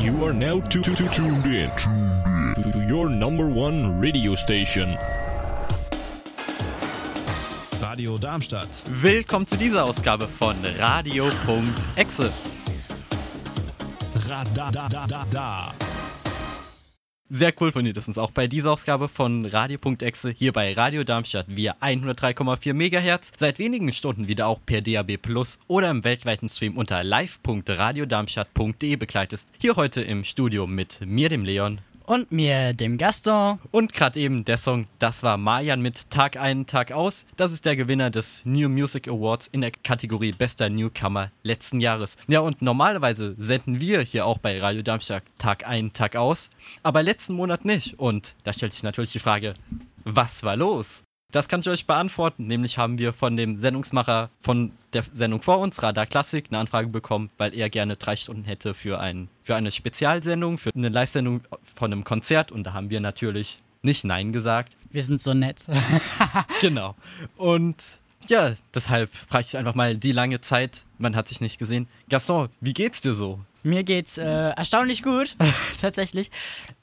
You are now to, to, to tuned in to, to your number one radio station. Radio Darmstadt. Willkommen zu dieser Ausgabe von Radio.exe. Radadadada. Sehr cool von dir, dass uns auch bei dieser Ausgabe von Radio.exe hier bei Radio Darmstadt via 103,4 MHz seit wenigen Stunden wieder auch per DAB Plus oder im weltweiten Stream unter live.radiodarmstadt.de begleitest. Hier heute im Studio mit mir, dem Leon. Und mir, dem Gaston. Und gerade eben der Song, das war Mayan mit Tag ein, Tag aus. Das ist der Gewinner des New Music Awards in der Kategorie Bester Newcomer letzten Jahres. Ja, und normalerweise senden wir hier auch bei Radio Darmstadt Tag ein, Tag aus, aber letzten Monat nicht. Und da stellt sich natürlich die Frage, was war los? Das kann ich euch beantworten. Nämlich haben wir von dem Sendungsmacher von der Sendung vor uns, Radar Klassik, eine Anfrage bekommen, weil er gerne drei Stunden hätte für, ein, für eine Spezialsendung, für eine Live-Sendung von einem Konzert. Und da haben wir natürlich nicht Nein gesagt. Wir sind so nett. genau. Und ja, deshalb frage ich einfach mal die lange Zeit. Man hat sich nicht gesehen. Gaston, wie geht's dir so? Mir geht's äh, erstaunlich gut, tatsächlich.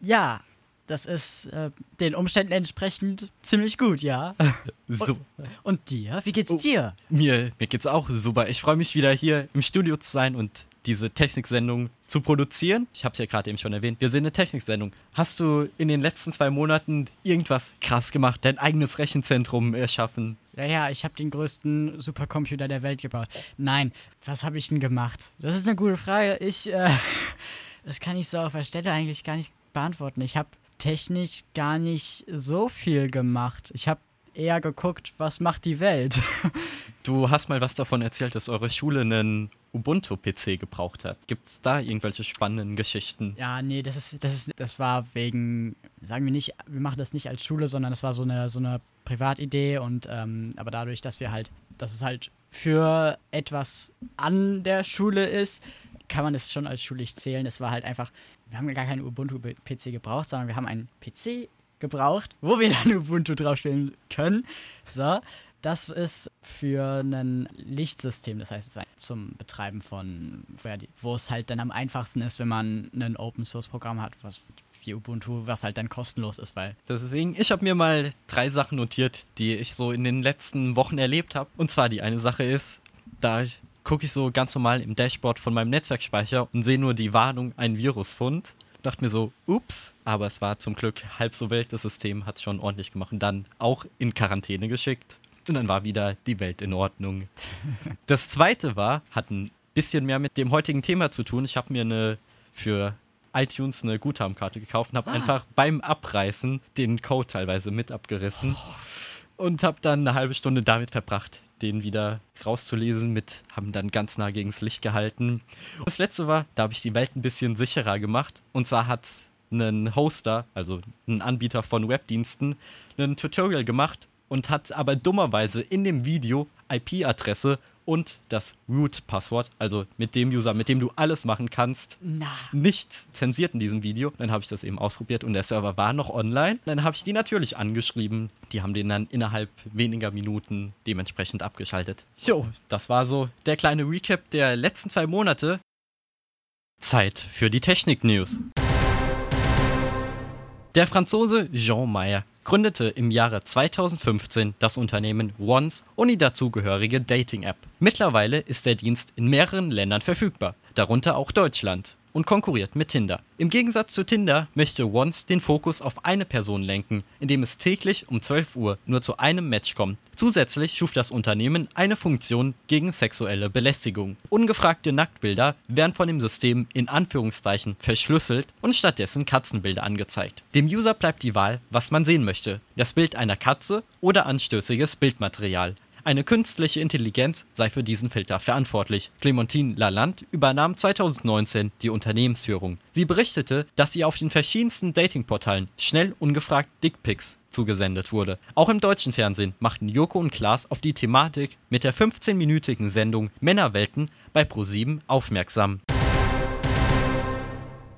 Ja, das ist äh, den Umständen entsprechend ziemlich gut, ja. So. Und, und dir? Wie geht's Oh. dir? Mir, mir geht's auch super. Ich freue mich wieder hier im Studio zu sein und diese Techniksendung zu produzieren. Ich habe es ja gerade eben schon erwähnt. Wir sind eine Techniksendung. Hast du in den letzten zwei Monaten irgendwas krass gemacht? Dein eigenes Rechenzentrum erschaffen? Ja, ja, ich habe den größten Supercomputer der Welt gebaut. Nein, was habe ich denn gemacht? Das ist eine gute Frage. Ich, äh, das kann ich so auf der Stelle eigentlich gar nicht beantworten. Ich habe technisch gar nicht so viel gemacht. Ich habe eher geguckt, was macht die Welt. Du hast mal was davon erzählt, dass eure Schule einen Ubuntu-PC gebraucht hat. Gibt es da irgendwelche spannenden Geschichten? Ja, nee, das ist, das ist, das war wegen, sagen wir nicht, wir machen das nicht als Schule, sondern das war so eine, so eine Privatidee und ähm, aber dadurch, dass wir halt, dass es halt für etwas an der Schule ist, kann man es schon als schulisch zählen. Es war halt einfach, wir haben gar keinen Ubuntu-PC gebraucht, sondern wir haben einen PC gebraucht, wo wir dann Ubuntu draufstellen können. So, das ist für ein Lichtsystem, das heißt, zum Betreiben von, wo es halt dann am einfachsten ist, wenn man ein Open-Source-Programm hat, was wie Ubuntu, was halt dann kostenlos ist, weil Deswegen, ich habe mir mal drei Sachen notiert, die ich so in den letzten Wochen erlebt habe. Und zwar die eine Sache ist, da gucke ich so ganz normal im Dashboard von meinem Netzwerkspeicher und sehe nur die Warnung, ein Virusfund. Dachte mir so, ups, aber es war zum Glück halb so wild. Das System hat schon ordentlich gemacht und dann auch in Quarantäne geschickt. Und dann war wieder die Welt in Ordnung. Das zweite war, hat ein bisschen mehr mit dem heutigen Thema zu tun. Ich habe mir eine für iTunes eine Guthabenkarte gekauft und habe einfach beim Abreißen den Code teilweise mit abgerissen und habe dann eine halbe Stunde damit verbracht, den wieder rauszulesen mit, haben dann ganz nah gegen das Licht gehalten. Und das letzte war, da habe ich die Welt ein bisschen sicherer gemacht und zwar hat ein Hoster, also ein Anbieter von Webdiensten, ein Tutorial gemacht und hat aber dummerweise in dem Video IP-Adresse und das Root-Passwort, also mit dem User, mit dem du alles machen kannst, na, nicht zensiert in diesem Video. Dann habe ich das eben ausprobiert und der Server war noch online. Dann habe ich die natürlich angeschrieben. Die haben den dann innerhalb weniger Minuten dementsprechend abgeschaltet. Jo, das war so der kleine Recap der letzten zwei Monate. Zeit für die Technik-News. Der Franzose Jean Meyer gründete im Jahre 2015 das Unternehmen Once und die dazugehörige Dating-App. Mittlerweile ist der Dienst in mehreren Ländern verfügbar, darunter auch Deutschland, und konkurriert mit Tinder. Im Gegensatz zu Tinder möchte Once den Fokus auf eine Person lenken, indem es täglich um 12 Uhr nur zu einem Match kommt. Zusätzlich schuf das Unternehmen eine Funktion gegen sexuelle Belästigung. Ungefragte Nacktbilder werden von dem System in Anführungszeichen verschlüsselt und stattdessen Katzenbilder angezeigt. Dem User bleibt die Wahl, was man sehen möchte. Das Bild einer Katze oder anstößiges Bildmaterial. Eine künstliche Intelligenz sei für diesen Filter verantwortlich. Clementine Lalande übernahm 2019 die Unternehmensführung. Sie berichtete, dass ihr auf den verschiedensten Datingportalen schnell ungefragt Dickpics zugesendet wurde. Auch im deutschen Fernsehen machten Joko und Klaas auf die Thematik mit der 15-minütigen Sendung Männerwelten bei ProSieben aufmerksam.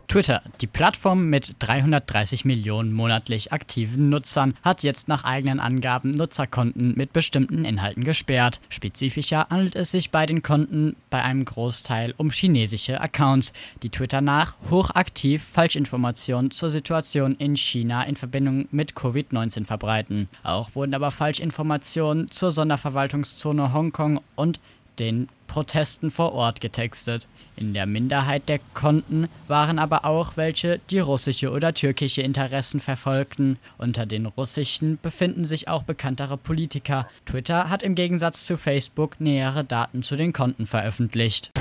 Twitter, die Plattform mit 330 Millionen monatlich aktiven Nutzern, hat jetzt nach eigenen Angaben Nutzerkonten mit bestimmten Inhalten gesperrt. Spezifischer handelt es sich bei den Konten bei einem Großteil um chinesische Accounts, die Twitter nach hochaktiv Falschinformationen zur Situation in China in Verbindung mit Covid-19 verbreiten. Auch wurden aber Falschinformationen zur Sonderverwaltungszone Hongkong und den Protesten vor Ort getextet. In der Minderheit der Konten waren aber auch welche, die russische oder türkische Interessen verfolgten. Unter den russischen befinden sich auch bekanntere Politiker. Twitter hat im Gegensatz zu Facebook nähere Daten zu den Konten veröffentlicht.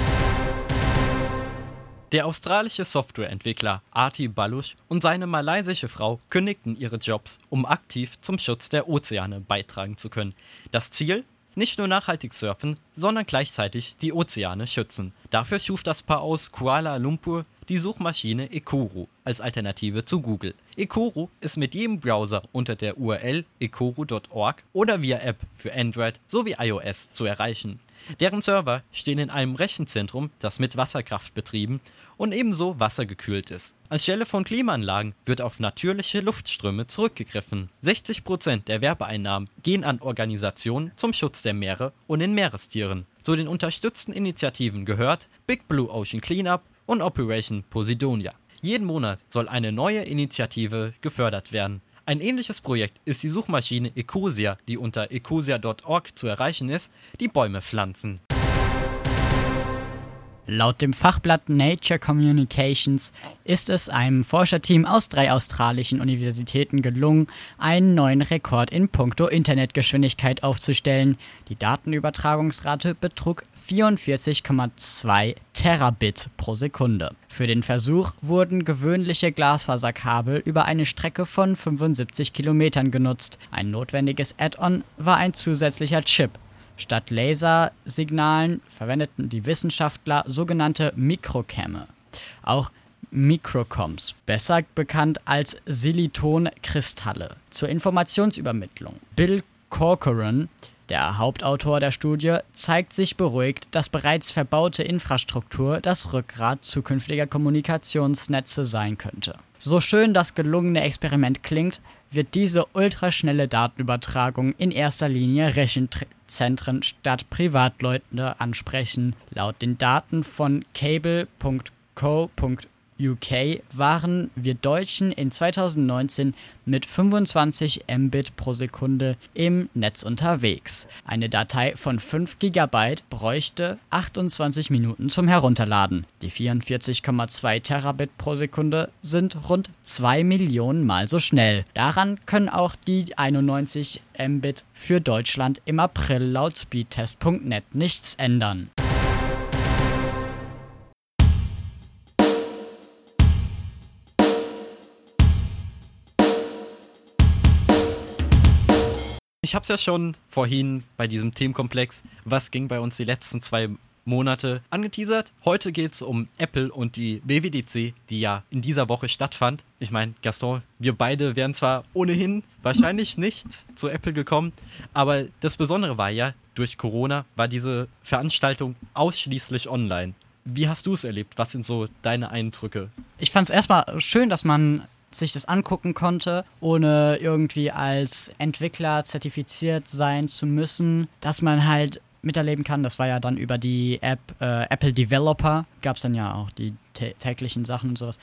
Der australische Softwareentwickler Arti Balush und seine malaysische Frau kündigten ihre Jobs, um aktiv zum Schutz der Ozeane beitragen zu können. Das Ziel? Nicht nur nachhaltig surfen, sondern gleichzeitig die Ozeane schützen. Dafür schuf das Paar aus Kuala Lumpur die Suchmaschine Ekuru als Alternative zu Google. Ekuru ist mit jedem Browser unter der URL ekuru.org oder via App für Android sowie iOS zu erreichen. Deren Server stehen in einem Rechenzentrum, das mit Wasserkraft betrieben und ebenso wassergekühlt ist. Anstelle von Klimaanlagen wird auf natürliche Luftströme zurückgegriffen. 60% der Werbeeinnahmen gehen an Organisationen zum Schutz der Meere und den Meerestieren. Zu den unterstützten Initiativen gehört Big Blue Ocean Cleanup und Operation Posidonia. Jeden Monat soll eine neue Initiative gefördert werden. Ein ähnliches Projekt ist die Suchmaschine Ecosia, die unter ecosia.org zu erreichen ist, die Bäume pflanzen. Laut dem Fachblatt Nature Communications ist es einem Forscherteam aus drei australischen Universitäten gelungen, einen neuen Rekord in puncto Internetgeschwindigkeit aufzustellen. Die Datenübertragungsrate betrug 44,2 Terabit pro Sekunde. Für den Versuch wurden gewöhnliche Glasfaserkabel über eine Strecke von 75 Kilometern genutzt. Ein notwendiges Add-on war ein zusätzlicher Chip, Statt Lasersignalen verwendeten die Wissenschaftler sogenannte Mikrokämme, auch Mikrocoms, besser bekannt als Silitonkristalle, zur Informationsübermittlung. Bill Corcoran, der Hauptautor der Studie, zeigt sich beruhigt, dass bereits verbaute Infrastruktur das Rückgrat zukünftiger Kommunikationsnetze sein könnte. So schön das gelungene Experiment klingt, wird diese ultraschnelle Datenübertragung in erster Linie Rechenzentren statt Privatleute ansprechen. Laut den Daten von cable.co.uk UK waren wir Deutschen in 2019 mit 25 Mbit pro Sekunde im Netz unterwegs. Eine Datei von 5 GB bräuchte 28 Minuten zum Herunterladen. Die 44,2 Terabit pro Sekunde sind rund 2 Millionen Mal so schnell. Daran können auch die 91 Mbit für Deutschland im April laut speedtest.net nichts ändern. Ich habe es ja schon vorhin bei diesem Themenkomplex, was ging bei uns die letzten zwei Monate angeteasert. Heute geht es um Apple und die WWDC, die ja in dieser Woche stattfand. Ich meine, Gaston, wir beide wären zwar ohnehin wahrscheinlich nicht zu Apple gekommen, aber das Besondere war ja, durch Corona war diese Veranstaltung ausschließlich online. Wie hast du es erlebt? Was sind so deine Eindrücke? Ich fand es erstmal schön, dass man sich das angucken konnte, ohne irgendwie als Entwickler zertifiziert sein zu müssen, dass man halt miterleben kann. Das war ja dann über die App äh, Apple Developer, gab es dann ja auch die täglichen Sachen und sowas.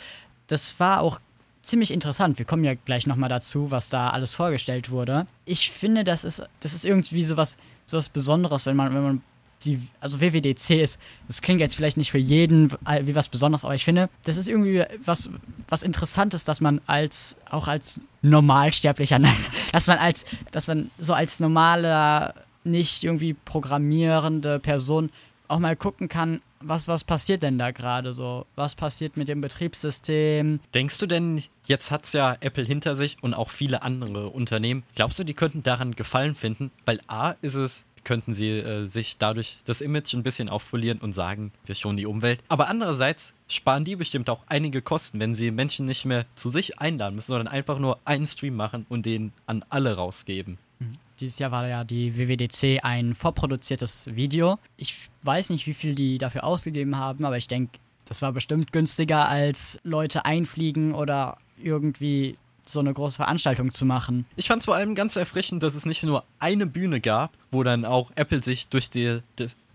Das war auch ziemlich interessant. Wir kommen ja gleich nochmal dazu, was da alles vorgestellt wurde. Ich finde, das ist, das ist irgendwie sowas, sowas Besonderes, wenn man, wenn man die, also WWDC ist, das klingt jetzt vielleicht nicht für jeden wie was Besonderes, aber ich finde, das ist irgendwie was, was Interessantes, dass man als, auch als Normalsterblicher, nein, dass man als, dass man so als normaler, nicht irgendwie programmierende Person auch mal gucken kann, was, was passiert denn da gerade so? Was passiert mit dem Betriebssystem? Denkst du denn, jetzt hat es ja Apple hinter sich und auch viele andere Unternehmen, glaubst du, die könnten daran Gefallen finden? Weil A ist es könnten sie äh, sich dadurch das Image ein bisschen aufpolieren und sagen, wir schonen die Umwelt. Aber andererseits sparen die bestimmt auch einige Kosten, wenn sie Menschen nicht mehr zu sich einladen müssen, sondern einfach nur einen Stream machen und den an alle rausgeben. Mhm. Dieses Jahr war ja die WWDC ein vorproduziertes Video. Ich weiß nicht, wie viel die dafür ausgegeben haben, aber ich denke, Das war bestimmt günstiger als Leute einfliegen oder irgendwie so eine große Veranstaltung zu machen. Ich fand es vor allem ganz erfrischend, dass es nicht nur eine Bühne gab, wo dann auch Apple sich durch, die,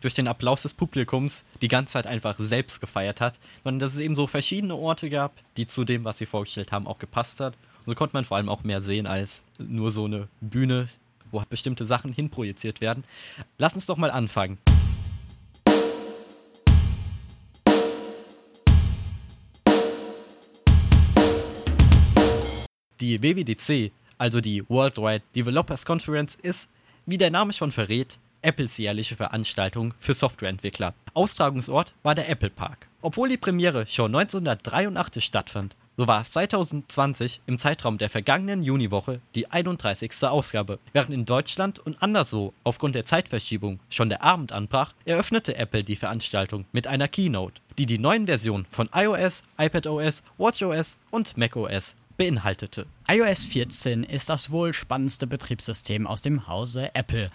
durch den Applaus des Publikums die ganze Zeit einfach selbst gefeiert hat, sondern dass es eben so verschiedene Orte gab, die zu dem, was sie vorgestellt haben, auch gepasst hat. Und so konnte man vor allem auch mehr sehen als nur so eine Bühne, wo bestimmte Sachen hinprojiziert werden. Lass uns doch mal anfangen. Die WWDC, also die Worldwide Developers Conference, ist, wie der Name schon verrät, Apples jährliche Veranstaltung für Softwareentwickler. Austragungsort war der Apple Park. Obwohl die Premiere schon 1983 stattfand, so war es 2020 im Zeitraum der vergangenen Juniwoche die 31. Ausgabe. Während in Deutschland und anderswo aufgrund der Zeitverschiebung schon der Abend anbrach, eröffnete Apple die Veranstaltung mit einer Keynote, die die neuen Versionen von iOS, iPadOS, WatchOS und macOS beinhaltete. iOS 14 ist das wohl spannendste Betriebssystem aus dem Hause Apple,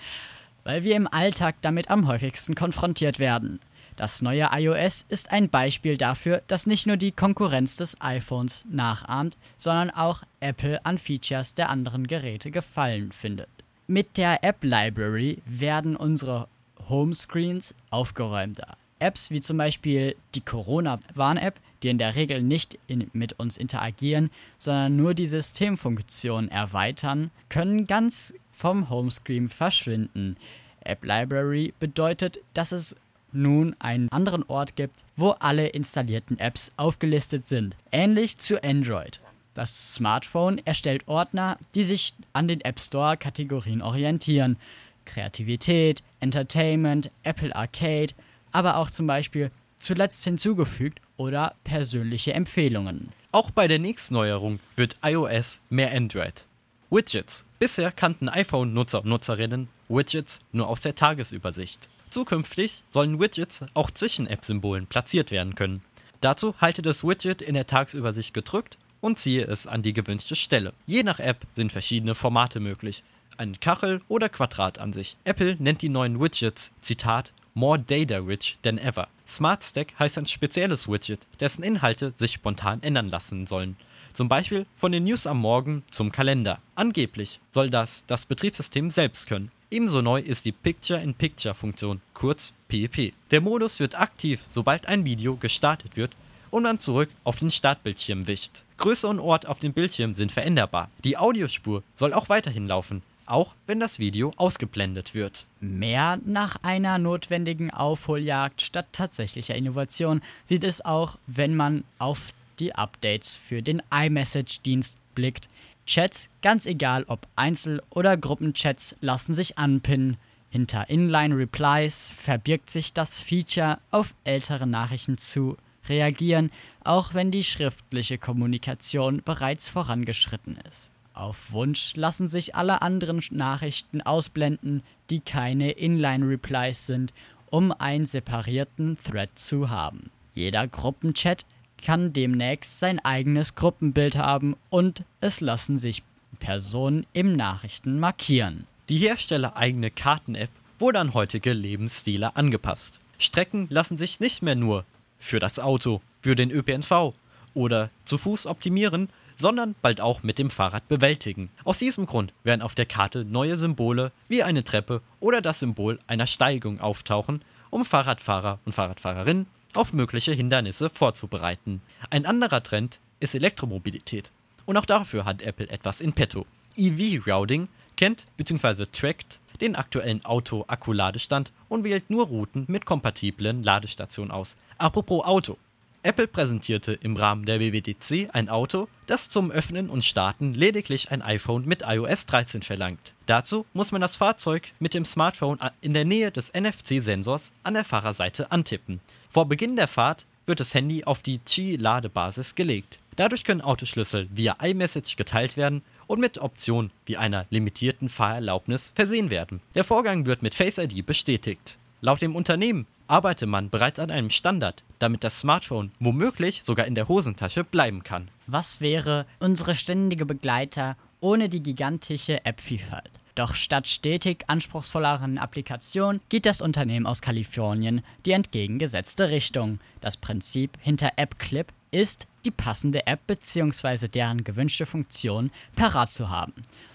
weil wir im Alltag damit am häufigsten konfrontiert werden. Das neue iOS ist ein Beispiel dafür, dass nicht nur die Konkurrenz des iPhones nachahmt, sondern auch Apple an Features der anderen Geräte gefallen findet. Mit der App Library werden unsere Homescreens aufgeräumter. Apps wie zum Beispiel die Corona-Warn-App, die in der Regel nicht in, mit uns interagieren, sondern nur die Systemfunktion erweitern, können ganz vom Homescreen verschwinden. App Library bedeutet, dass es nun einen anderen Ort gibt, wo alle installierten Apps aufgelistet sind. Ähnlich zu Android. Das Smartphone erstellt Ordner, die sich an den App Store-Kategorien orientieren. Kreativität, Entertainment, Apple Arcade, aber auch zum Beispiel zuletzt hinzugefügt oder persönliche Empfehlungen. Auch bei der nächsten Neuerung wird iOS mehr Android. Widgets. Bisher kannten iPhone-Nutzer und Nutzerinnen Widgets nur aus der Tagesübersicht. Zukünftig sollen Widgets auch zwischen App-Symbolen platziert werden können. Dazu halte das Widget in der Tagesübersicht gedrückt und ziehe es an die gewünschte Stelle. Je nach App sind verschiedene Formate möglich. Eine Kachel oder Quadratansicht. Apple nennt die neuen Widgets, Zitat, more data rich than ever. Smart Stack heißt ein spezielles Widget, dessen Inhalte sich spontan ändern lassen sollen. Zum Beispiel von den News am Morgen zum Kalender. Angeblich soll das das Betriebssystem selbst können. Ebenso neu ist die Picture-in-Picture-Funktion, kurz PEP. Der Modus wird aktiv, sobald ein Video gestartet wird und man zurück auf den Startbildschirm wischt. Größe und Ort auf dem Bildschirm sind veränderbar. Die Audiospur soll auch weiterhin laufen, auch wenn das Video ausgeblendet wird. Mehr nach einer notwendigen Aufholjagd statt tatsächlicher Innovation sieht es auch, wenn man auf die Updates für den iMessage-Dienst blickt. Chats, ganz egal ob Einzel- oder Gruppenchats, lassen sich anpinnen. Hinter Inline-Replies verbirgt sich das Feature, auf ältere Nachrichten zu reagieren, auch wenn die schriftliche Kommunikation bereits vorangeschritten ist. Auf Wunsch lassen sich alle anderen Nachrichten ausblenden, die keine Inline-Replies sind, um einen separierten Thread zu haben. Jeder Gruppenchat kann demnächst sein eigenes Gruppenbild haben und es lassen sich Personen im Nachrichten markieren. Die herstellereigene Karten-App wurde an heutige Lebensstile angepasst. Strecken lassen sich nicht mehr nur für das Auto, für den ÖPNV oder zu Fuß optimieren, sondern bald auch mit dem Fahrrad bewältigen. Aus diesem Grund werden auf der Karte neue Symbole wie eine Treppe oder das Symbol einer Steigung auftauchen, um Fahrradfahrer und Fahrradfahrerinnen auf mögliche Hindernisse vorzubereiten. Ein anderer Trend ist Elektromobilität. Und auch dafür hat Apple etwas in petto. EV-Routing kennt bzw. trackt den aktuellen Auto-Akku-Ladestand und wählt nur Routen mit kompatiblen Ladestationen aus. Apropos Auto. Apple präsentierte im Rahmen der WWDC ein Auto, das zum Öffnen und Starten lediglich ein iPhone mit iOS 13 verlangt. Dazu muss man das Fahrzeug mit dem Smartphone in der Nähe des NFC-Sensors an der Fahrerseite antippen. Vor Beginn der Fahrt wird das Handy auf die Qi-Ladebasis gelegt. Dadurch können Autoschlüssel via iMessage geteilt werden und mit Optionen wie einer limitierten Fahrerlaubnis versehen werden. Der Vorgang wird mit Face ID bestätigt. Laut dem Unternehmen arbeite man bereits an einem Standard, damit das Smartphone womöglich sogar in der Hosentasche bleiben kann. Was wäre unsere ständige Begleiter ohne die gigantische App-Vielfalt? Doch statt stetig anspruchsvolleren Applikationen geht das Unternehmen aus Kalifornien die entgegengesetzte Richtung. Das Prinzip hinter AppClip ist, die passende App bzw. deren gewünschte Funktion parat zu haben.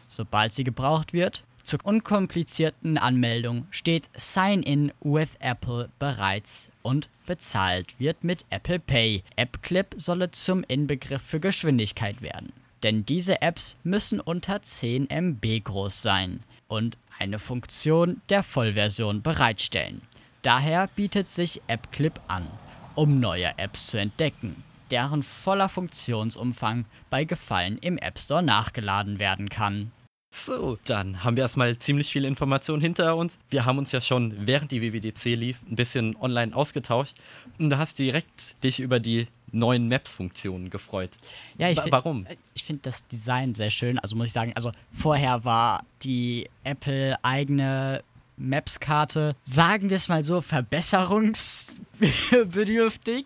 Sobald sie gebraucht wird, zur unkomplizierten Anmeldung steht Sign in with Apple bereits und bezahlt wird mit Apple Pay. AppClip solle zum Inbegriff für Geschwindigkeit werden. Denn diese Apps müssen unter 10 MB groß sein und eine Funktion der Vollversion bereitstellen. Daher bietet sich AppClip an, um neue Apps zu entdecken, deren voller Funktionsumfang bei Gefallen im App Store nachgeladen werden kann. So, dann haben wir erstmal ziemlich viele Informationen hinter uns. Wir haben uns ja schon, während die WWDC lief, ein bisschen online ausgetauscht. Und du hast direkt dich über die neuen Maps-Funktionen gefreut. Ja, ich Wa- Warum? Ich finde das Design sehr schön. Also muss ich sagen, also vorher war die Apple eigene Maps-Karte, sagen wir es mal so, verbesserungsbedürftig.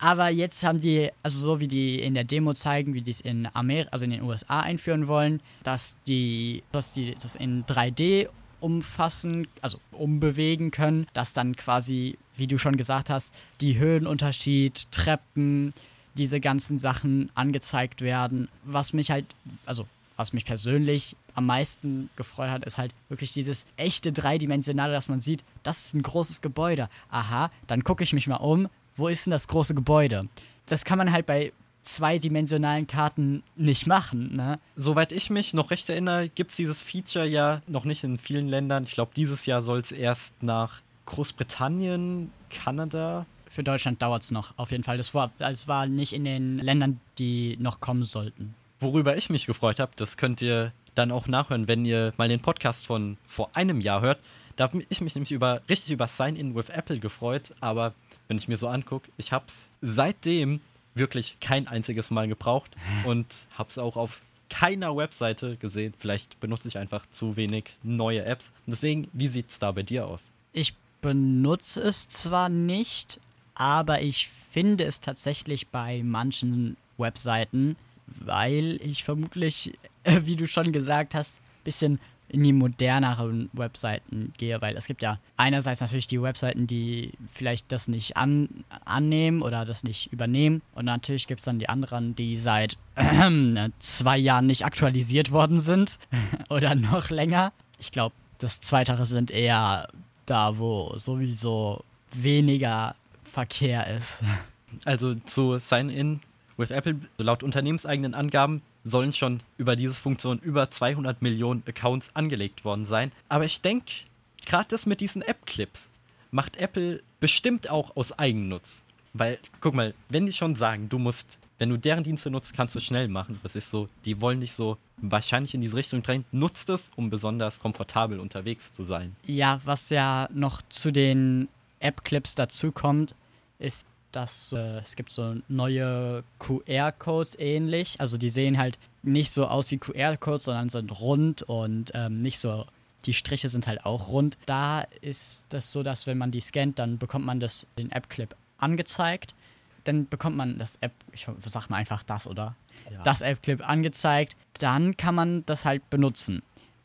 Aber jetzt haben die, also so wie die in der Demo zeigen, wie die es in Amerika, also in den USA einführen wollen, dass die, dass die das in 3D umfassen, also umbewegen können, dass dann quasi, wie du schon gesagt hast, die Höhenunterschied, Treppen, diese ganzen Sachen angezeigt werden. Was mich halt, also was mich persönlich am meisten gefreut hat, ist halt wirklich dieses echte dreidimensionale, dass man sieht, das ist ein großes Gebäude. Aha, dann gucke ich mich mal um, wo ist denn das große Gebäude? Das kann man halt bei zweidimensionalen Karten nicht machen, ne? Soweit ich mich noch recht erinnere, gibt es dieses Feature ja noch nicht in vielen Ländern. Ich glaube, dieses Jahr soll es erst nach Großbritannien, Kanada. Für Deutschland dauert es noch, auf jeden Fall. Das war, es war nicht in den Ländern, die noch kommen sollten. Worüber ich mich gefreut habe, das könnt ihr dann auch nachhören, wenn ihr mal den Podcast von vor einem Jahr hört. Da habe ich mich nämlich über, richtig über Sign-In with Apple gefreut, aber wenn ich mir so angucke, ich habe es seitdem wirklich kein einziges Mal gebraucht und habe es auch auf keiner Webseite gesehen. Vielleicht benutze ich einfach zu wenig neue Apps. Deswegen, wie sieht es da bei dir aus? Ich benutze es zwar nicht, aber ich finde es tatsächlich bei manchen Webseiten, weil ich vermutlich, wie du schon gesagt hast, ein bisschen in die moderneren Webseiten gehe, weil es gibt ja einerseits natürlich die Webseiten, die vielleicht das nicht an, annehmen oder das nicht übernehmen und natürlich gibt es dann die anderen, die seit zwei Jahren nicht aktualisiert worden sind oder noch länger. Ich glaube, das Zweitere sind eher da, wo sowieso weniger Verkehr ist. Also zu Sign-In with Apple, laut unternehmenseigenen Angaben sollen schon über diese Funktion über 200 Millionen Accounts angelegt worden sein. Aber ich denke, gerade das mit diesen App-Clips macht Apple bestimmt auch aus Eigennutz. Weil, guck mal, wenn die schon sagen, du musst, wenn du deren Dienste nutzt, kannst du es schnell machen. Das ist so, die wollen dich so wahrscheinlich in diese Richtung drängen. Nutzt es, um besonders komfortabel unterwegs zu sein. Ja, was ja noch zu den App-Clips dazu kommt, ist, dass äh, es gibt so neue QR-Codes ähnlich. Also die sehen halt nicht so aus wie QR-Codes, sondern sind rund und ähm, nicht so. Die Striche sind halt auch rund. Da ist das so, dass wenn man die scannt, dann bekommt man das den App-Clip angezeigt. Dann bekommt man das App, ich sag mal einfach das, oder? Ja. Das App-Clip angezeigt. Dann kann man das halt benutzen.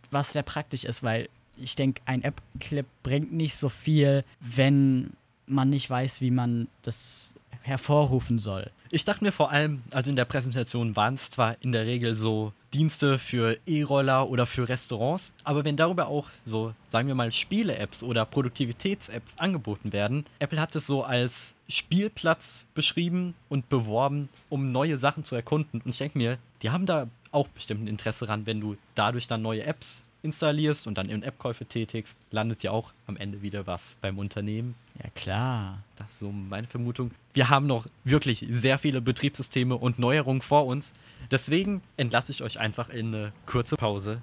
Was sehr praktisch ist, weil ich denke, ein App-Clip bringt nicht so viel, wenn man nicht weiß, wie man das hervorrufen soll. Ich dachte mir vor allem, also in der Präsentation waren es zwar in der Regel so Dienste für E-Roller oder für Restaurants, aber wenn darüber auch so, sagen wir mal, Spiele-Apps oder Produktivitäts-Apps angeboten werden, Apple hat es so als Spielplatz beschrieben und beworben, um neue Sachen zu erkunden. Und ich denke mir, die haben da auch bestimmt ein Interesse ran, wenn du dadurch dann neue Apps installierst und dann in App-Käufe tätigst, landet ja auch am Ende wieder was beim Unternehmen. Ja, klar. Das ist so meine Vermutung. Wir haben noch wirklich sehr viele Betriebssysteme und Neuerungen vor uns. Deswegen entlasse ich euch einfach in eine kurze Pause.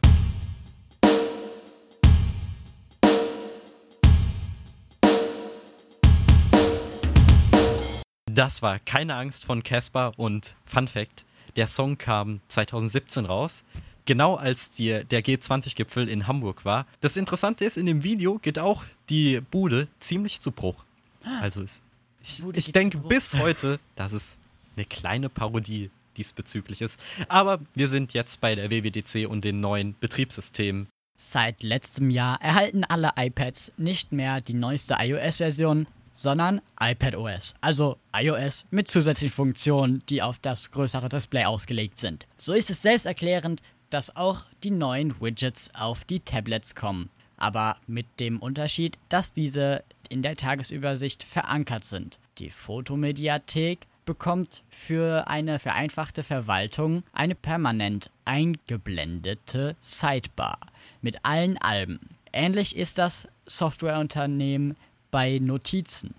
Das war Keine Angst von Casper und Fun Fact, der Song kam 2017 raus, genau als die, der G20-Gipfel in Hamburg war. Das Interessante ist, in dem Video geht auch die Bude ziemlich zu Bruch. Also es, ich, ich denke bis heute, dass es eine kleine Parodie diesbezüglich ist. Aber wir sind jetzt bei der WWDC und den neuen Betriebssystemen. Seit letztem Jahr erhalten alle iPads nicht mehr die neueste iOS-Version, sondern iPadOS, also iOS mit zusätzlichen Funktionen, die auf das größere Display ausgelegt sind. So ist es selbsterklärend, dass auch die neuen Widgets auf die Tablets kommen, aber mit dem Unterschied, dass diese in der Tagesübersicht verankert sind. Die Fotomediathek bekommt für eine vereinfachte Verwaltung eine permanent eingeblendete Sidebar mit allen Alben. Ähnlich ist das Softwareunternehmen bei Notizen,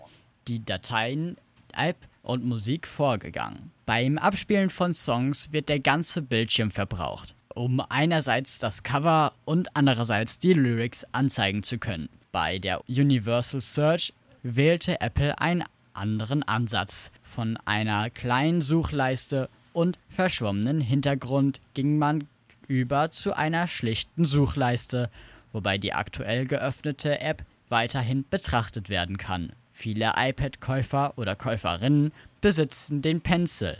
die Dateien, App und Musik vorgegangen. Beim Abspielen von Songs wird der ganze Bildschirm verbraucht, um einerseits das Cover und andererseits die Lyrics anzeigen zu können. Bei der Universal Search wählte Apple einen anderen Ansatz. Von einer kleinen Suchleiste und verschwommenen Hintergrund ging man über zu einer schlichten Suchleiste, wobei die aktuell geöffnete App weiterhin betrachtet werden kann. Viele iPad-Käufer oder Käuferinnen besitzen den Pencil,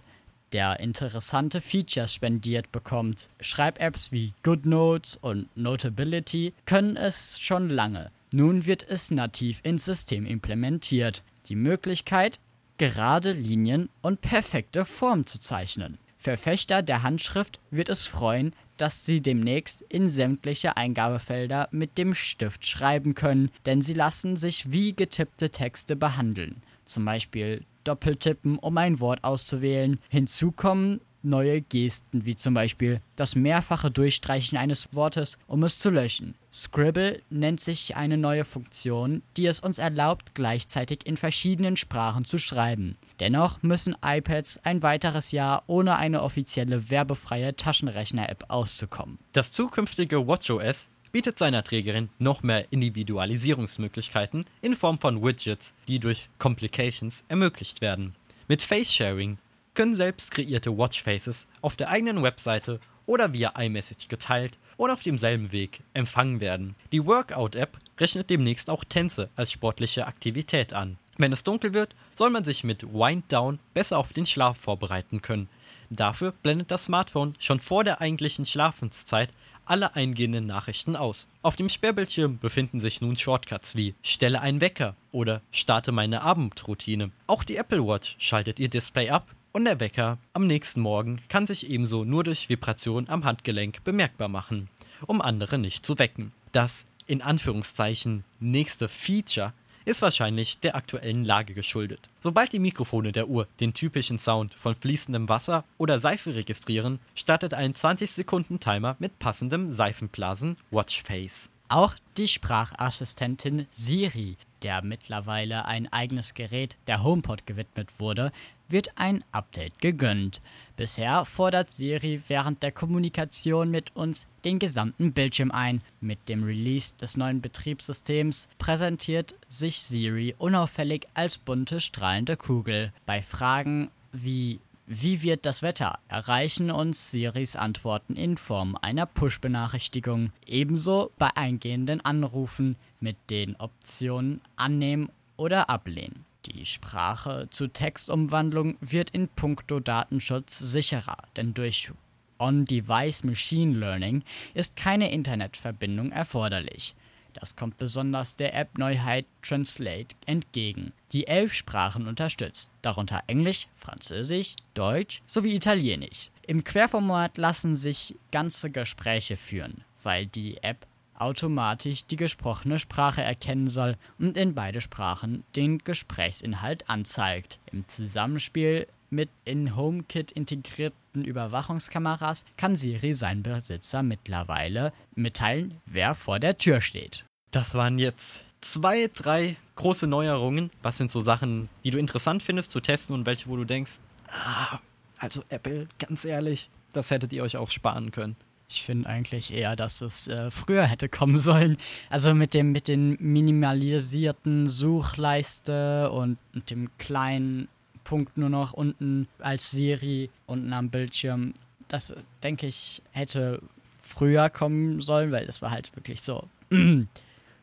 der interessante Features spendiert bekommt. Schreib-Apps wie GoodNotes und Notability können es schon lange. Nun wird es nativ ins System implementiert. Die Möglichkeit, gerade Linien und perfekte Form zu zeichnen. Verfechter der Handschrift wird es freuen, dass sie demnächst in sämtliche Eingabefelder mit dem Stift schreiben können, denn sie lassen sich wie getippte Texte behandeln. Zum Beispiel Doppeltippen, um ein Wort auszuwählen. Hinzu kommen neue Gesten, wie zum Beispiel das mehrfache Durchstreichen eines Wortes, um es zu löschen. Scribble nennt sich eine neue Funktion, die es uns erlaubt, gleichzeitig in verschiedenen Sprachen zu schreiben. Dennoch müssen iPads ein weiteres Jahr ohne eine offizielle werbefreie Taschenrechner-App auszukommen. Das zukünftige WatchOS bietet seiner Trägerin noch mehr Individualisierungsmöglichkeiten in Form von Widgets, die durch Complications ermöglicht werden. Mit Face Sharing können selbst kreierte Watchfaces auf der eigenen Webseite oder via iMessage geteilt oder auf demselben Weg empfangen werden. Die Workout-App rechnet demnächst auch Tänze als sportliche Aktivität an. Wenn es dunkel wird, soll man sich mit Wind Down besser auf den Schlaf vorbereiten können. Dafür blendet das Smartphone schon vor der eigentlichen Schlafenszeit alle eingehenden Nachrichten aus. Auf dem Sperrbildschirm befinden sich nun Shortcuts wie Stelle einen Wecker oder Starte meine Abendroutine. Auch die Apple Watch schaltet ihr Display ab und der Wecker am nächsten Morgen kann sich ebenso nur durch Vibration am Handgelenk bemerkbar machen, um andere nicht zu wecken. Das in Anführungszeichen nächste Feature ist wahrscheinlich der aktuellen Lage geschuldet. Sobald die Mikrofone der Uhr den typischen Sound von fließendem Wasser oder Seife registrieren, startet ein 20 Sekunden Timer mit passendem Seifenblasen Watchface. Auch die Sprachassistentin Siri, der mittlerweile ein eigenes Gerät der HomePod gewidmet wurde, wird ein Update gegönnt. Bisher fordert Siri während der Kommunikation mit uns den gesamten Bildschirm ein. Mit dem Release des neuen Betriebssystems präsentiert sich Siri unauffällig als bunte strahlende Kugel. Bei Fragen wie wie wird das Wetter? Erreichen uns Siris Antworten in Form einer Push-Benachrichtigung. Ebenso bei eingehenden Anrufen mit den Optionen Annehmen oder Ablehnen. Die Sprache zu Textumwandlung wird in puncto Datenschutz sicherer, denn durch On-Device Machine Learning ist keine Internetverbindung erforderlich. Das kommt besonders der App-Neuheit Translate entgegen, die elf Sprachen unterstützt, darunter Englisch, Französisch, Deutsch sowie Italienisch. Im Querformat lassen sich ganze Gespräche führen, weil die App automatisch die gesprochene Sprache erkennen soll und in beide Sprachen den Gesprächsinhalt anzeigt. Im Zusammenspiel mit in HomeKit integrierten Überwachungskameras kann Siri seinen Besitzer mittlerweile mitteilen, wer vor der Tür steht. Das waren jetzt zwei, drei große Neuerungen. Was sind so Sachen, die du interessant findest zu testen und welche, wo du denkst, ah, also Apple, ganz ehrlich, das hättet ihr euch auch sparen können. Ich finde eigentlich eher, dass es äh, früher hätte kommen sollen. Also mit dem mit den minimalisierten Suchleiste und, und dem kleinen Punkt nur noch unten als Siri unten am Bildschirm. Das denke ich hätte früher kommen sollen, weil das war halt wirklich so.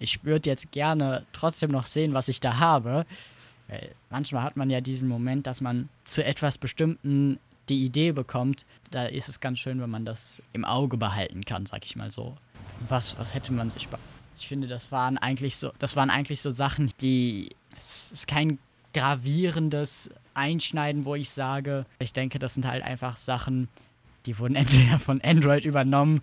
Ich würde jetzt gerne trotzdem noch sehen, was ich da habe. Weil manchmal hat man ja diesen Moment, dass man zu etwas Bestimmten die Idee bekommt, da ist es ganz schön, wenn man das im Auge behalten kann, sag ich mal so. Was, was hätte man sich. Ich finde, das waren eigentlich so, das waren eigentlich so Sachen, die. Es ist kein gravierendes Einschneiden, wo ich sage, ich denke, das sind halt einfach Sachen, die wurden entweder von Android übernommen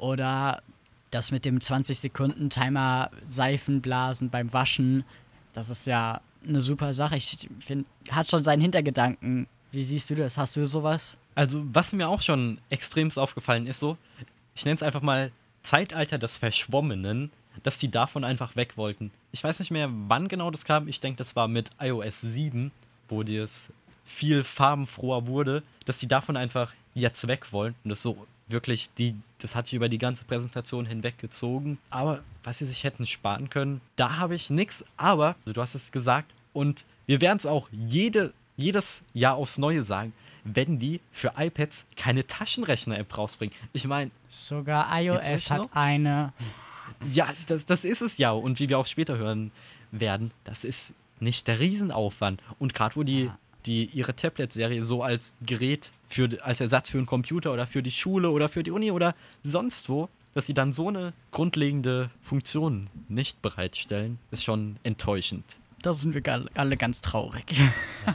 oder das mit dem 20-Sekunden-Timer Seifenblasen beim Waschen. Das ist ja eine super Sache. Ich finde, hat schon seinen Hintergedanken. Wie siehst du das? Hast du sowas? Also, was mir auch schon extremst aufgefallen ist, so, ich nenne es einfach mal Zeitalter des Verschwommenen, dass die davon einfach weg wollten. Ich weiß nicht mehr, wann genau das kam. Ich denke, das war mit iOS 7, wo das viel farbenfroher wurde, dass die davon einfach jetzt weg wollen und das so wirklich, die, das hat sich über die ganze Präsentation hinweggezogen. Aber was sie sich hätten sparen können, da habe ich nichts. Aber, also du hast es gesagt, und wir werden es auch jede, jedes Jahr aufs Neue sagen, wenn die für iPads keine Taschenrechner-App rausbringen. Ich meine. Sogar iOS hat eine. Ja, das, das ist es ja. Und wie wir auch später hören werden, das ist nicht der Riesenaufwand. Und gerade wo die, die ihre Tablet-Serie so als Gerät für, als Ersatz für einen Computer oder für die Schule oder für die Uni oder sonst wo, dass sie dann so eine grundlegende Funktion nicht bereitstellen, ist schon enttäuschend. Da sind wir alle ganz traurig. Ja,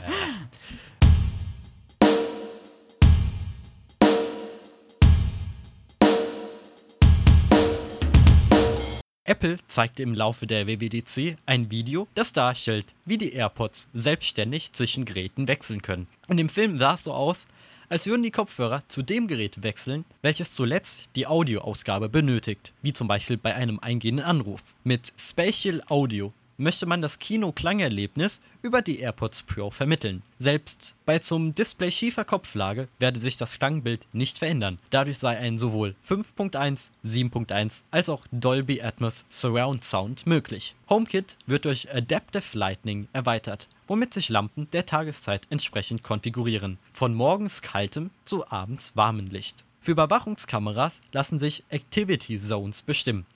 Apple zeigte im Laufe der WWDC ein Video, das darstellt, wie die AirPods selbstständig zwischen Geräten wechseln können. Und im Film sah es so aus, als würden die Kopfhörer zu dem Gerät wechseln, welches zuletzt die Audioausgabe benötigt, wie zum Beispiel bei einem eingehenden Anruf. Mit Spatial Audio möchte man das Kino-Klangerlebnis über die AirPods Pro vermitteln. Selbst bei zum Display schiefer Kopflage werde sich das Klangbild nicht verändern. Dadurch sei ein sowohl 5.1, 7.1 als auch Dolby Atmos Surround Sound möglich. HomeKit wird durch Adaptive Lightning erweitert, womit sich Lampen der Tageszeit entsprechend konfigurieren. Von morgens kaltem zu abends warmem Licht. Für Überwachungskameras lassen sich Activity Zones bestimmen,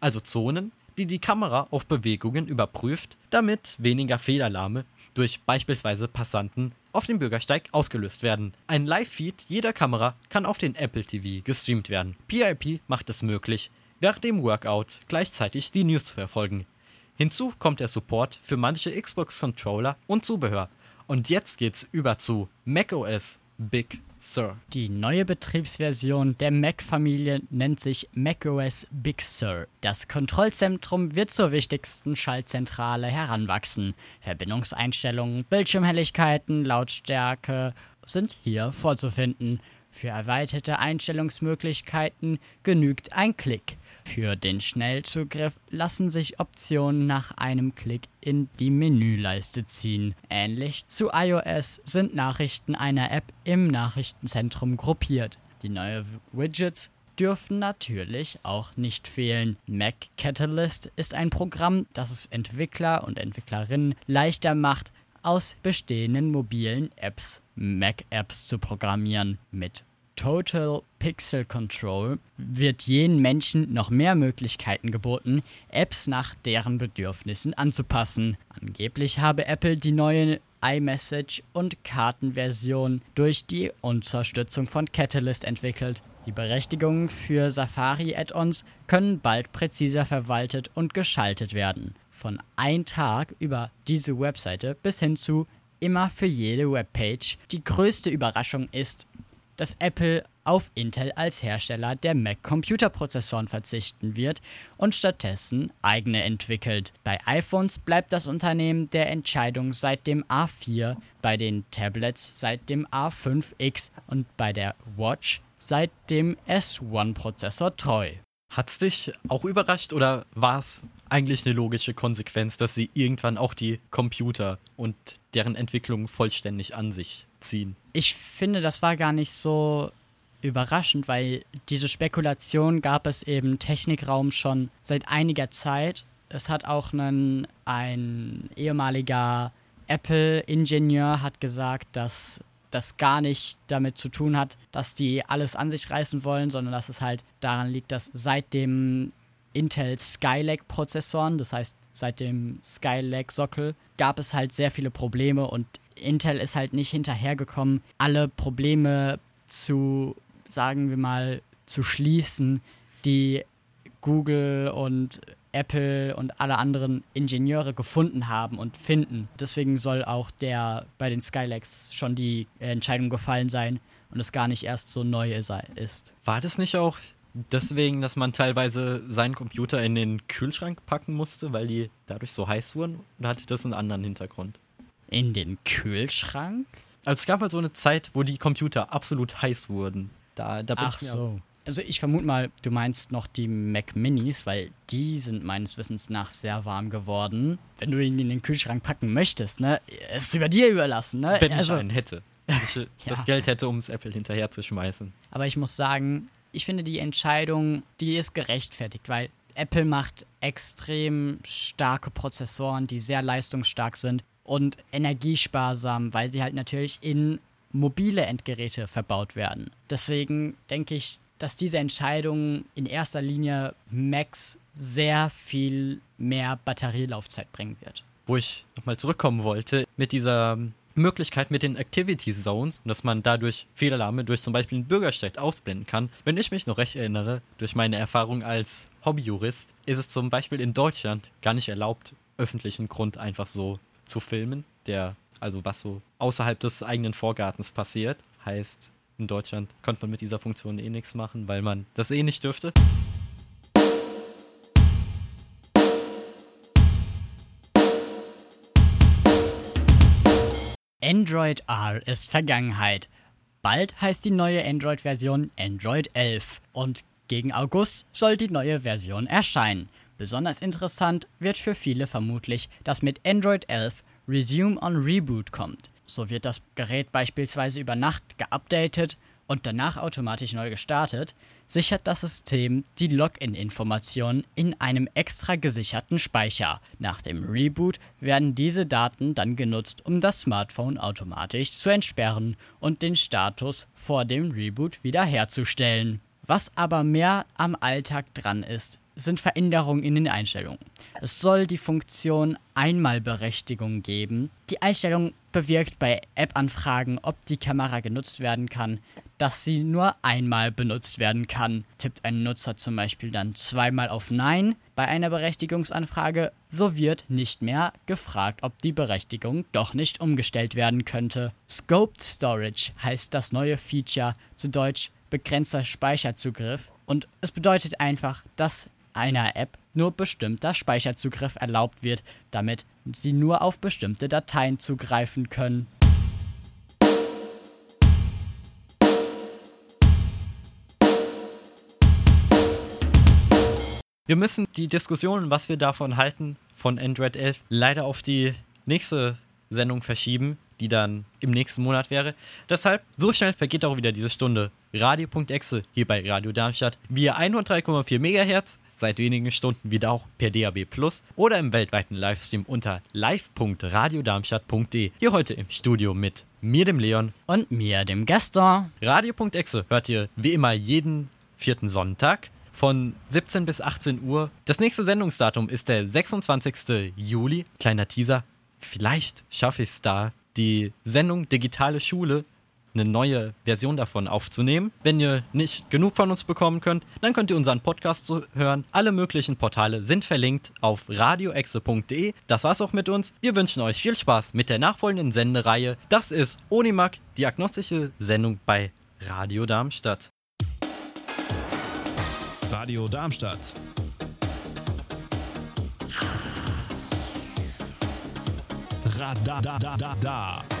also Zonen, die die Kamera auf Bewegungen überprüft, damit weniger Fehlalarme durch beispielsweise Passanten auf dem Bürgersteig ausgelöst werden. Ein Live-Feed jeder Kamera kann auf den Apple TV gestreamt werden. PIP macht es möglich, während dem Workout gleichzeitig die News zu verfolgen. Hinzu kommt der Support für manche Xbox-Controller und Zubehör. Und jetzt geht's über zu macOS Big Sur. Die neue Betriebsversion der Mac-Familie nennt sich macOS Big Sur. Das Kontrollzentrum wird zur wichtigsten Schaltzentrale heranwachsen. Verbindungseinstellungen, Bildschirmhelligkeiten, Lautstärke sind hier vorzufinden. Für erweiterte Einstellungsmöglichkeiten genügt ein Klick. Für den Schnellzugriff lassen sich Optionen nach einem Klick in die Menüleiste ziehen. Ähnlich zu iOS sind Nachrichten einer App im Nachrichtenzentrum gruppiert. Die neuen Widgets dürfen natürlich auch nicht fehlen. Mac Catalyst ist ein Programm, das es Entwickler und Entwicklerinnen leichter macht, aus bestehenden mobilen Apps Mac-Apps zu programmieren. Mit Total Pixel Control wird jenen Menschen noch mehr Möglichkeiten geboten, Apps nach deren Bedürfnissen anzupassen. Angeblich habe Apple die neue iMessage und Kartenversion durch die Unterstützung von Catalyst entwickelt. Die Berechtigungen für Safari-Add-ons können bald präziser verwaltet und geschaltet werden. Von ein Tag über diese Webseite bis hin zu immer für jede Webpage. Die größte Überraschung ist, dass Apple auf Intel als Hersteller der Mac-Computerprozessoren verzichten wird und stattdessen eigene entwickelt. Bei iPhones bleibt das Unternehmen der Entscheidung seit dem A4, bei den Tablets seit dem A5X und bei der Watch seit dem S1-Prozessor treu. Hat's dich auch überrascht oder war es eigentlich eine logische Konsequenz, dass sie irgendwann auch die Computer und deren Entwicklung vollständig an sich ziehen? Ich finde, das war gar nicht so überraschend, weil diese Spekulation gab es im Technikraum schon seit einiger Zeit. Es hat auch einen, ein ehemaliger Apple-Ingenieur hat gesagt, dass das gar nicht damit zu tun hat, dass die alles an sich reißen wollen, sondern dass es halt daran liegt, dass seit dem Intel Skylake-Prozessoren, das heißt seit dem Skylake-Sockel, gab es halt sehr viele Probleme und Intel ist halt nicht hinterhergekommen, alle Probleme zu, sagen wir mal, zu schließen, die Google und Apple und alle anderen Ingenieure gefunden haben und finden. Deswegen soll auch der bei den Skylex schon die Entscheidung gefallen sein und es gar nicht erst so neu ist. War das nicht auch deswegen, dass man teilweise seinen Computer in den Kühlschrank packen musste, weil die dadurch so heiß wurden? Oder hatte das einen anderen Hintergrund? In den Kühlschrank? Also es gab halt so eine Zeit, wo die Computer absolut heiß wurden. Da, da Ach so. Also ich vermute mal, du meinst noch die Mac Minis, weil die sind meines Wissens nach sehr warm geworden. Wenn du ihn in den Kühlschrank packen möchtest, ne? Es ist über dir überlassen, ne? Wenn also, ich einen hätte. Wenn ich Ja. das Geld hätte, um es Apple hinterher zu schmeißen. Aber ich muss sagen, ich finde die Entscheidung, die ist gerechtfertigt, weil Apple macht extrem starke Prozessoren, die sehr leistungsstark sind und energiesparsam, weil sie halt natürlich in mobile Endgeräte verbaut werden. Deswegen denke ich, dass diese Entscheidung in erster Linie Macs sehr viel mehr Batterielaufzeit bringen wird. Wo ich nochmal zurückkommen wollte, mit dieser Möglichkeit mit den Activity Zones dass man dadurch Fehlalarme durch zum Beispiel einen Bürgersteig ausblenden kann. Wenn ich mich noch recht erinnere, durch meine Erfahrung als Hobbyjurist, ist es zum Beispiel in Deutschland gar nicht erlaubt, öffentlichen Grund einfach so zu filmen, der, also was so außerhalb des eigenen Vorgartens passiert. Heißt, in Deutschland konnte man mit dieser Funktion eh nichts machen, weil man das eh nicht dürfte. Android R ist Vergangenheit. Bald heißt die neue Android-Version Android 11 und gegen August soll die neue Version erscheinen. Besonders interessant wird für viele vermutlich, dass mit Android 11 Resume on Reboot kommt. So wird das Gerät beispielsweise über Nacht geupdatet und danach automatisch neu gestartet, sichert das System die Login-Informationen in einem extra gesicherten Speicher. Nach dem Reboot werden diese Daten dann genutzt, um das Smartphone automatisch zu entsperren und den Status vor dem Reboot wiederherzustellen. Was aber mehr am Alltag dran ist, sind Veränderungen in den Einstellungen. Es soll die Funktion Einmalberechtigung geben. Die Einstellung bewirkt bei App-Anfragen, ob die Kamera genutzt werden kann, dass sie nur einmal benutzt werden kann. Tippt ein Nutzer zum Beispiel dann zweimal auf Nein bei einer Berechtigungsanfrage, so wird nicht mehr gefragt, ob die Berechtigung doch nicht umgestellt werden könnte. Scoped Storage heißt das neue Feature, zu Deutsch begrenzter Speicherzugriff und es bedeutet einfach, dass einer App nur bestimmter Speicherzugriff erlaubt wird, damit sie nur auf bestimmte Dateien zugreifen können. Wir müssen die Diskussion, was wir davon halten, von Android 11 leider auf die nächste Sendung verschieben, die dann im nächsten Monat wäre. Deshalb, so schnell vergeht auch wieder diese Stunde. Radio.exe hier bei Radio Darmstadt via 103,4 MHz, seit wenigen Stunden wieder auch per DAB Plus oder im weltweiten Livestream unter live.radiodarmstadt.de. Hier heute im Studio mit mir, dem Leon. Und mir, dem Gaston. Radio.exe hört ihr wie immer jeden vierten Sonntag von 17 bis 18 Uhr. Das nächste Sendungsdatum ist der 26. Juli. Kleiner Teaser. Vielleicht schaffe ich es da, die Sendung Digitale Schule, eine neue Version davon aufzunehmen. Wenn ihr nicht genug von uns bekommen könnt, dann könnt ihr unseren Podcast hören. Alle möglichen Portale sind verlinkt auf radioexe.de. Das war's auch mit uns. Wir wünschen euch viel Spaß mit der nachfolgenden Sendereihe. Das ist Onimak, die agnostische Sendung bei Radio Darmstadt. Radio Darmstadt. Radadadada.